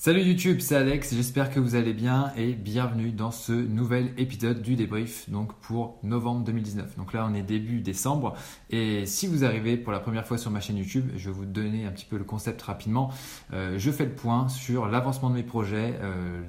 Salut YouTube, c'est Alex, j'espère que vous allez bien et bienvenue dans ce nouvel épisode du débrief donc pour novembre 2019. Donc là on est début décembre et si vous arrivez pour la première fois sur ma chaîne YouTube, je vais vous donner un petit peu le concept rapidement. Euh, je fais le point sur l'avancement de mes projets, euh,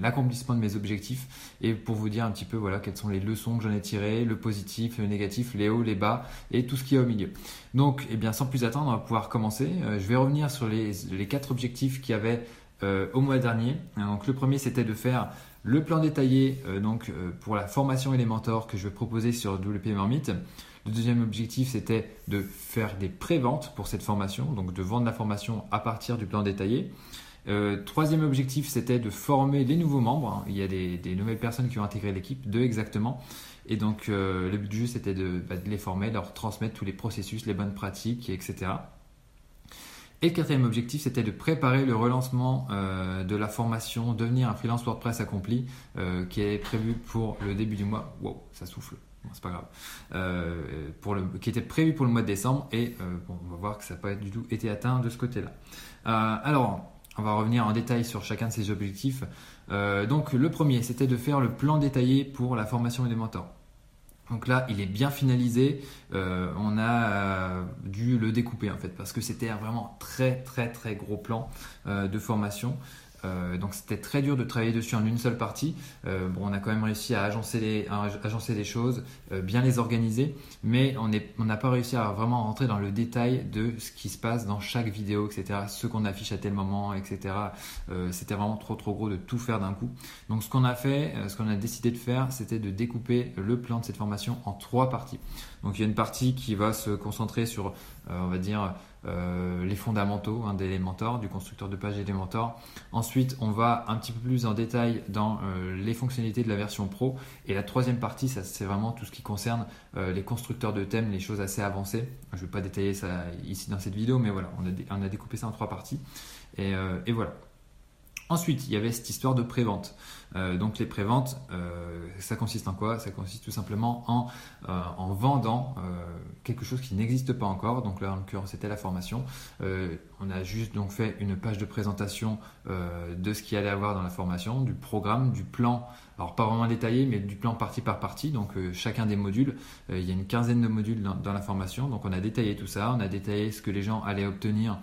l'accomplissement de mes objectifs et pour vous dire un petit peu voilà quelles sont les leçons que j'en ai tirées, le positif, le négatif, les hauts, les bas et tout ce qui est au milieu. Donc eh bien sans plus attendre, on va pouvoir commencer. Euh, je vais revenir sur les, les quatre objectifs qui avaient euh, au mois dernier. Donc, le premier, c'était de faire le plan détaillé euh, donc, euh, pour la formation et que je vais proposer sur WP. Le deuxième objectif, c'était de faire des pré-ventes pour cette formation, donc de vendre la formation à partir du plan détaillé. troisième objectif, c'était de former les nouveaux membres. Il y a des, nouvelles personnes qui ont intégré l'équipe, deux exactement. Et donc, le but du jeu, c'était de, bah, de les former, leur transmettre tous les processus, les bonnes pratiques, etc. Et le quatrième objectif, c'était de préparer le relancement euh, de la formation Devenir un freelance WordPress accompli, euh, qui est prévu pour le début du mois. Wow, ça souffle. c'est pas grave. Euh, pour le, qui était prévu pour le mois de décembre et bon, on va voir que ça n'a pas du tout été atteint de ce côté-là. alors, on va revenir en détail sur chacun de ces objectifs. donc, le premier, c'était de faire le plan détaillé pour la formation des mentors. Donc là, il est bien finalisé. Euh, on a euh, dû le découper en fait parce que c'était vraiment très très très gros plan euh, de formation. Euh, donc c'était très dur de travailler dessus en une seule partie. Euh, bon, on a quand même réussi à agencer les, agencer choses, euh, bien les organiser, mais on n'a pas réussi à vraiment rentrer dans le détail de ce qui se passe dans chaque vidéo, etc. Ce qu'on affiche à tel moment, etc. c'était vraiment trop trop gros de tout faire d'un coup. Donc ce qu'on a fait, ce qu'on a décidé de faire, c'était de découper le plan de cette formation en trois parties. Donc il y a une partie qui va se concentrer sur, on va dire, euh, les fondamentaux hein, d'Elementor, du constructeur de page Elementor. Ensuite, on va un petit peu plus en détail dans euh, les fonctionnalités de la version pro. Et la troisième partie, ça, c'est vraiment tout ce qui concerne euh, les constructeurs de thèmes, les choses assez avancées. Je ne vais pas détailler ça ici dans cette vidéo, mais voilà, on a, découpé ça en trois parties. Et voilà. Ensuite, il y avait cette histoire de prévente. Euh, donc les préventes, euh, ça consiste en quoi? Ça consiste tout simplement en, euh, en vendant euh, quelque chose qui n'existe pas encore. Donc là, en l'occurrence, c'était la formation. Euh, on a juste donc fait une page de présentation de ce qu'il allait avoir dans la formation, du programme, du plan. Alors pas vraiment détaillé, mais du plan partie par partie. Donc chacun des modules, il y a une quinzaine de modules dans, la formation. Donc on a détaillé tout ça. On a détaillé ce que les gens allaient obtenir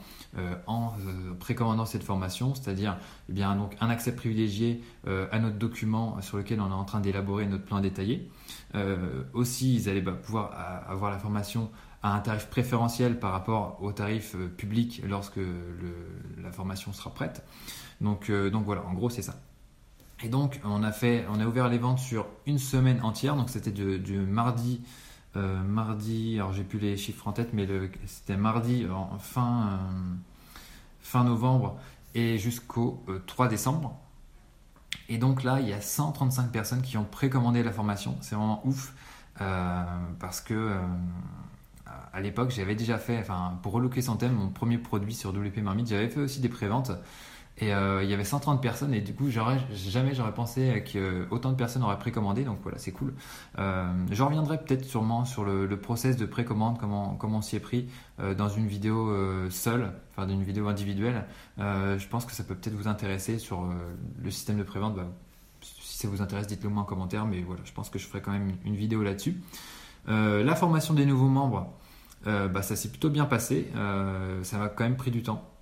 en précommandant cette formation, c'est-à-dire eh bien donc un accès privilégié à notre document sur lequel on est en train d'élaborer notre plan détaillé. Euh, aussi, ils allaient bah, pouvoir avoir la formation à un tarif préférentiel par rapport au tarif euh, public lorsque la formation sera prête. Donc, euh, donc voilà, en gros, c'est ça. Et donc, on a, fait, on a ouvert les ventes sur une semaine entière. Donc, c'était du, mardi, mardi, alors j'ai plus les chiffres en tête, mais c'était mardi fin, fin novembre et jusqu'au 3 décembre. Et donc là, il y a 135 personnes qui ont précommandé la formation. C'est vraiment ouf euh, parce que euh, à l'époque, j'avais déjà fait, enfin, pour relooker son thème, mon premier produit sur WP Marmite, j'avais fait aussi des préventes. Et euh, il y avait 130 personnes et du coup, jamais j'aurais pensé que autant de personnes auraient précommandé. Donc voilà, c'est cool. Euh, je reviendrai peut-être sûrement sur le, le, process de précommande, comment, comment on s'y est pris euh, dans une vidéo euh, seule, enfin d'une vidéo individuelle. Je pense que ça peut peut-être vous intéresser sur le système de prévente. Bah, si ça vous intéresse, dites-le moi en commentaire. Mais voilà, je pense que je ferai quand même une, vidéo là-dessus. la formation des nouveaux membres, bah, ça s'est plutôt bien passé. ça m'a quand même pris du temps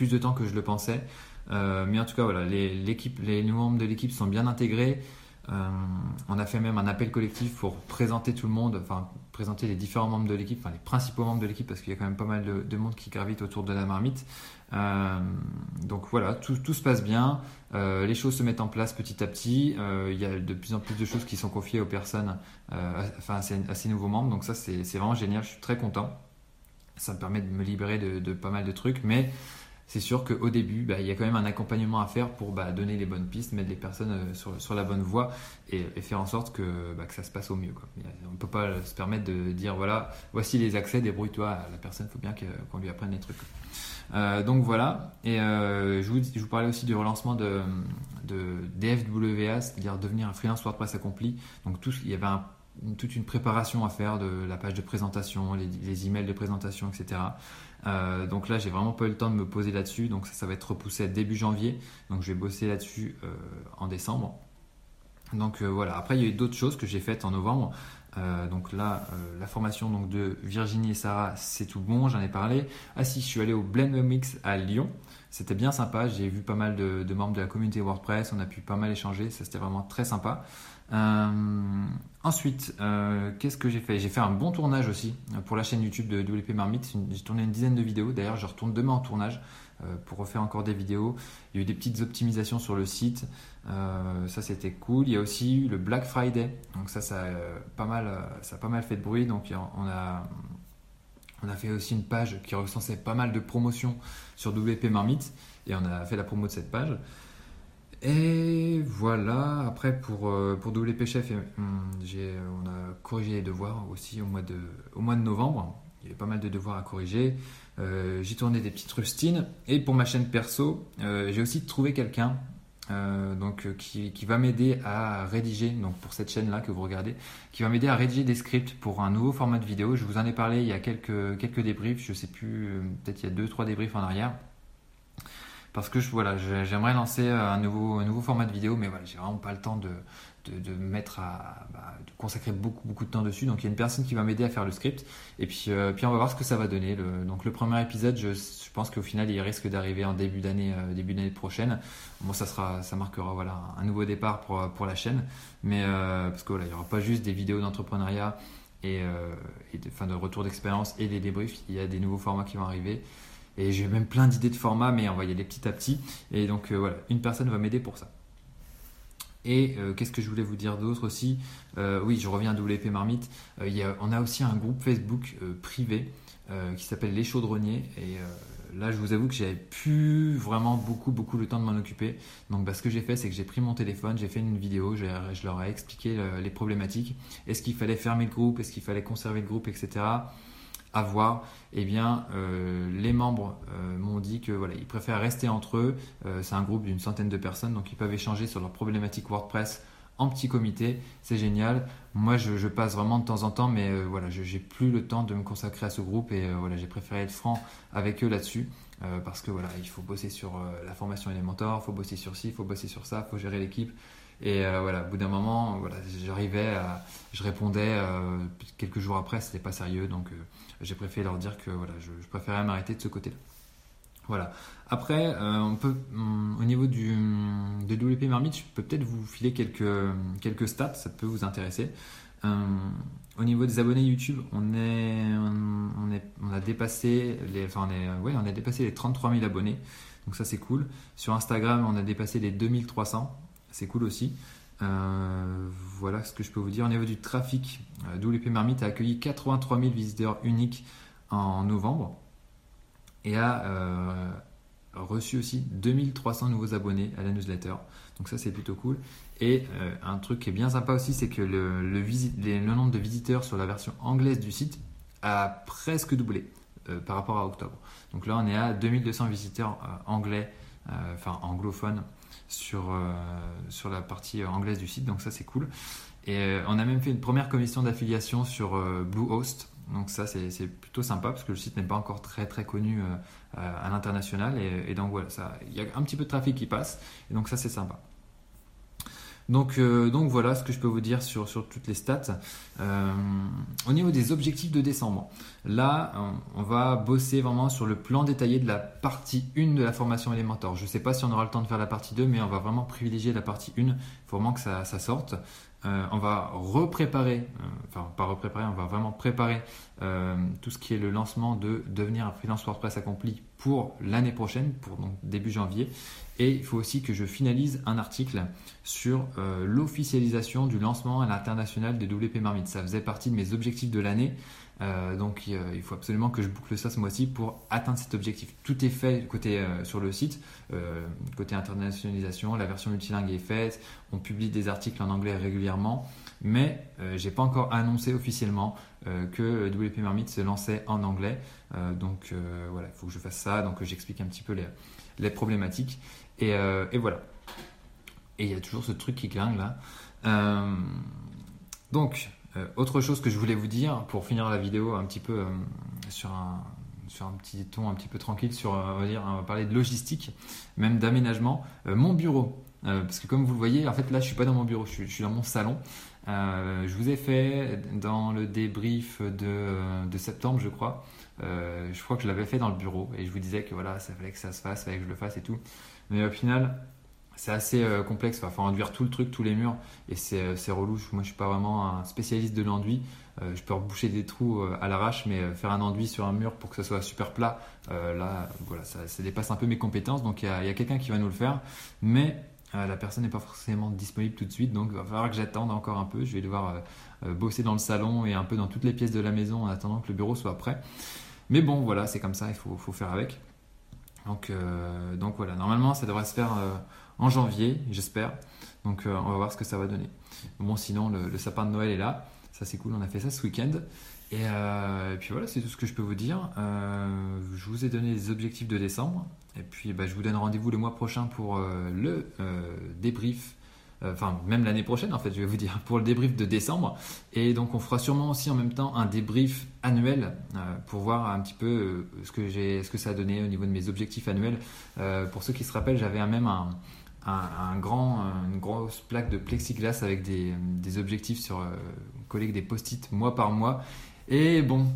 plus de temps que je le pensais. Euh, mais en tout cas, voilà, les, les membres de l'équipe sont bien intégrés. Euh, on a fait même un appel collectif pour présenter tout le monde, enfin présenter les différents membres de l'équipe, enfin les principaux membres de l'équipe, parce qu'il y a quand même pas mal de, monde qui gravite autour de la marmite. Euh, donc voilà, tout, se passe bien, les choses se mettent en place petit à petit. il y a de plus en plus de choses qui sont confiées aux personnes, enfin à ces, nouveaux membres. Donc ça, c'est vraiment génial. Je suis très content. Ça me permet de me libérer de pas mal de trucs, mais c'est sûr qu'au début, bah, il y a quand même un accompagnement à faire pour bah, donner les bonnes pistes, mettre les personnes euh, sur, la bonne voie et, faire en sorte que, bah, que, ça se passe au mieux. On ne peut pas se permettre de dire voilà, voici les accès, débrouille-toi. La personne, il faut bien qu'on lui apprenne les trucs. Euh, donc voilà. Et euh, je, vous, je, parlais aussi du relancement de, de DFWA, c'est-à-dire devenir un freelance WordPress accompli. Donc tout, il y avait toute une préparation à faire de la page de présentation, les, emails de présentation, etc. donc là, j'ai vraiment pas eu le temps de me poser là-dessus. Donc ça, va être repoussé début janvier. Donc je vais bosser là-dessus en décembre. Donc voilà. Après, il y a eu d'autres choses que j'ai faites en novembre. donc là, la formation donc, de Virginie et Sarah, c'est tout bon, j'en ai parlé. Ah si, je suis allé au Blend Mix à Lyon. C'était bien sympa, j'ai vu pas mal de, membres de la communauté WordPress, on a pu pas mal échanger, ça c'était vraiment très sympa. Euh, ensuite, euh, qu'est-ce que j'ai fait? J'ai fait un bon tournage aussi euh, pour la chaîne YouTube de WP Marmite. J'ai tourné une dizaine de vidéos. D'ailleurs, je retourne demain en tournage pour refaire encore des vidéos. Il y a eu des petites optimisations sur le site. ça, c'était cool. Il y a aussi eu le Black Friday. Donc ça, ça a pas mal, ça a pas mal fait de bruit. Donc on a on a fait aussi une page qui recensait pas mal de promotions sur WP Marmite et on a fait la promo de cette page. Et voilà, après pour, euh, pour WP Chef, hum, on a corrigé les devoirs aussi au mois de, au mois de novembre. Il y avait pas mal de devoirs à corriger. Euh, j'ai tourné des petites rustines. Et pour ma chaîne perso, euh, j'ai aussi trouvé quelqu'un euh, donc, euh, qui, va m'aider à rédiger, donc pour cette chaîne-là que vous regardez, qui va m'aider à rédiger des scripts pour un nouveau format de vidéo. Je vous en ai parlé il y a quelques, quelques débriefs, je sais plus, euh, peut-être il y a deux, trois débriefs en arrière. Parce que je, voilà, j'aimerais lancer un nouveau, nouveau format de vidéo, mais voilà, j'ai vraiment pas le temps de, de, mettre à bah, consacrer beaucoup beaucoup de temps dessus. Donc il y a une personne qui va m'aider à faire le script et puis euh, puis on va voir ce que ça va donner. Le, donc le premier épisode, je, pense qu'au final il risque d'arriver en début d'année euh, début d'année prochaine. Bon ça sera ça marquera voilà un nouveau départ pour pour la chaîne, mais euh, parce que voilà il y aura pas juste des vidéos d'entrepreneuriat et, fin, de retour d'expérience et des débriefs. Il y a des nouveaux formats qui vont arriver. Et j'ai même plein d'idées de formats, mais on va y aller petit à petit. Et donc voilà, une personne va m'aider pour ça. Et euh, qu'est-ce que je voulais vous dire d'autre aussi? Euh, Oui, je reviens à WP Marmite. Euh, on a aussi un groupe Facebook privé qui s'appelle Les Chaudronniers. Et là, je vous avoue que j'avais plus vraiment beaucoup, beaucoup le temps de m'en occuper. Donc, bah, ce que j'ai fait, c'est que j'ai pris mon téléphone, j'ai fait une vidéo, je leur ai expliqué les problématiques. Est-ce qu'il fallait fermer le groupe? Est-ce qu'il fallait conserver le groupe, etc à voir, eh bien, euh, les membres euh, m'ont dit que voilà, ils préfèrent rester entre eux. Euh, c'est un groupe d'une centaine de personnes, donc ils peuvent échanger sur leurs problématiques WordPress en petit comité. C'est génial. Moi, je, passe vraiment de temps en temps, mais voilà, je n'ai plus le temps de me consacrer à ce groupe et voilà, j'ai préféré être franc avec eux là-dessus. parce que voilà, il faut bosser sur la formation élémentaire, il faut bosser sur ci, il faut bosser sur ça, il faut gérer l'équipe. Et voilà, au bout d'un moment, voilà, j'arrivais, je répondais quelques jours après, c'était pas sérieux, donc j'ai préféré leur dire que voilà, je, préférais m'arrêter de ce côté-là. Voilà. Après, euh, on peut, au niveau du, de WP Marmite, je peux peut-être vous filer quelques, quelques stats, ça peut vous intéresser. Euh, au niveau des abonnés YouTube, on, a dépassé les, on a dépassé les 33 000 abonnés, donc ça c'est cool. Sur Instagram, on a dépassé les 2300, c'est cool aussi. Euh, voilà ce que je peux vous dire. Au niveau du trafic, euh, WP Marmite a accueilli 83 000 visiteurs uniques en novembre et a euh, reçu aussi 2300 nouveaux abonnés à la newsletter. Donc ça c'est plutôt cool. Et un truc qui est bien sympa aussi, c'est que le, le, nombre de visiteurs sur la version anglaise du site a presque doublé par rapport à octobre. Donc là on est à 2200 visiteurs anglais, enfin anglophones sur, euh, sur la partie anglaise du site, donc ça c'est cool. Et euh, on a même fait une première commission d'affiliation sur euh, Bluehost, donc ça c'est plutôt sympa parce que le site n'est pas encore très très connu à l'international et, donc voilà, il y a un petit peu de trafic qui passe et donc ça c'est sympa. Donc, donc, voilà ce que je peux vous dire sur, sur toutes les stats. Au niveau des objectifs de décembre, là, on, va bosser vraiment sur le plan détaillé de la partie 1 de la formation Elementor. Je ne sais pas si on aura le temps de faire la partie 2, mais on va vraiment privilégier la partie 1. Il faut vraiment que ça, sorte. Euh, on va repréparer, euh, enfin pas repréparer, on va vraiment préparer euh, tout ce qui est le lancement de devenir un freelance WordPress accompli pour l'année prochaine, pour donc début janvier. Et il faut aussi que je finalise un article sur l'officialisation du lancement à l'international de WP Marmite. Ça faisait partie de mes objectifs de l'année. Euh, donc il faut absolument que je boucle ça ce mois-ci pour atteindre cet objectif. Tout est fait côté euh, sur le site, euh, côté internationalisation, la version multilingue est faite, on publie des articles en anglais régulièrement, mais j'ai pas encore annoncé officiellement que WP Marmite se lançait en anglais. donc voilà, il faut que je fasse ça, donc j'explique un petit peu les, problématiques et, et, voilà. Et il y a toujours ce truc qui clingue là. donc euh, autre chose que je voulais vous dire pour finir la vidéo un petit peu euh, sur, un, sur un petit ton un petit peu tranquille sur, on va dire, parler de logistique, même d'aménagement. mon bureau, parce que comme vous le voyez, en fait là je suis pas dans mon bureau, je suis, dans mon salon. je vous ai fait dans le débrief de, de septembre, je crois. je crois que je l'avais fait dans le bureau et je vous disais que voilà, ça fallait que ça se fasse, fallait que je le fasse et tout. Mais au final, c'est assez euh, complexe. Il faut enduire tout le truc, tous les murs, et c'est euh, relou. Moi, je suis pas vraiment un spécialiste de l'enduit. Euh, je peux reboucher des trous à l'arrache, mais faire un enduit sur un mur pour que ça soit super plat, là, voilà, ça, dépasse un peu mes compétences. Donc, il y a, quelqu'un qui va nous le faire, mais la personne n'est pas forcément disponible tout de suite, donc il va falloir que j'attende encore un peu. Je vais devoir bosser dans le salon et un peu dans toutes les pièces de la maison en attendant que le bureau soit prêt. Mais bon, voilà, c'est comme ça, il faut faire avec. Donc, donc voilà, normalement ça devrait se faire en janvier, j'espère. Donc euh, on va voir ce que ça va donner. Bon, sinon, le, sapin de Noël est là. Ça, c'est cool. On a fait ça ce week-end. Et, euh, puis voilà, c'est tout ce que je peux vous dire. Euh, je vous ai donné les objectifs de décembre. Et puis bah, je vous donne rendez-vous le mois prochain pour le débrief. Enfin, même l'année prochaine, en fait, je vais vous dire, pour le débrief de décembre. Et donc, on fera sûrement aussi en même temps un débrief annuel pour voir un petit peu ce, que ce que ça a donné au niveau de mes objectifs annuels. pour ceux qui se rappellent, j'avais même un, un, grand, une grosse plaque de plexiglas avec des, des objectifs sur, euh, avec des post-it mois par mois. Et bon,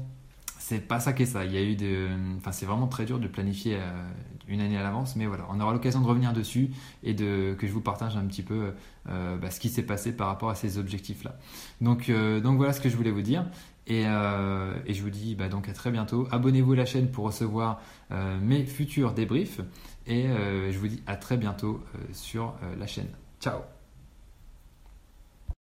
c'est pas ça qu'est ça. Il y a eu de, enfin, c'est vraiment très dur de planifier euh, une année à l'avance, mais voilà, on aura l'occasion de revenir dessus et de que je vous partage un petit peu euh, bah, ce qui s'est passé par rapport à ces objectifs-là. Donc, donc voilà ce que je voulais vous dire. Et, et je vous dis bah, donc à très bientôt. Abonnez-vous à la chaîne pour recevoir mes futurs débriefs. Et euh, je vous dis à très bientôt euh, sur euh, la chaîne. Ciao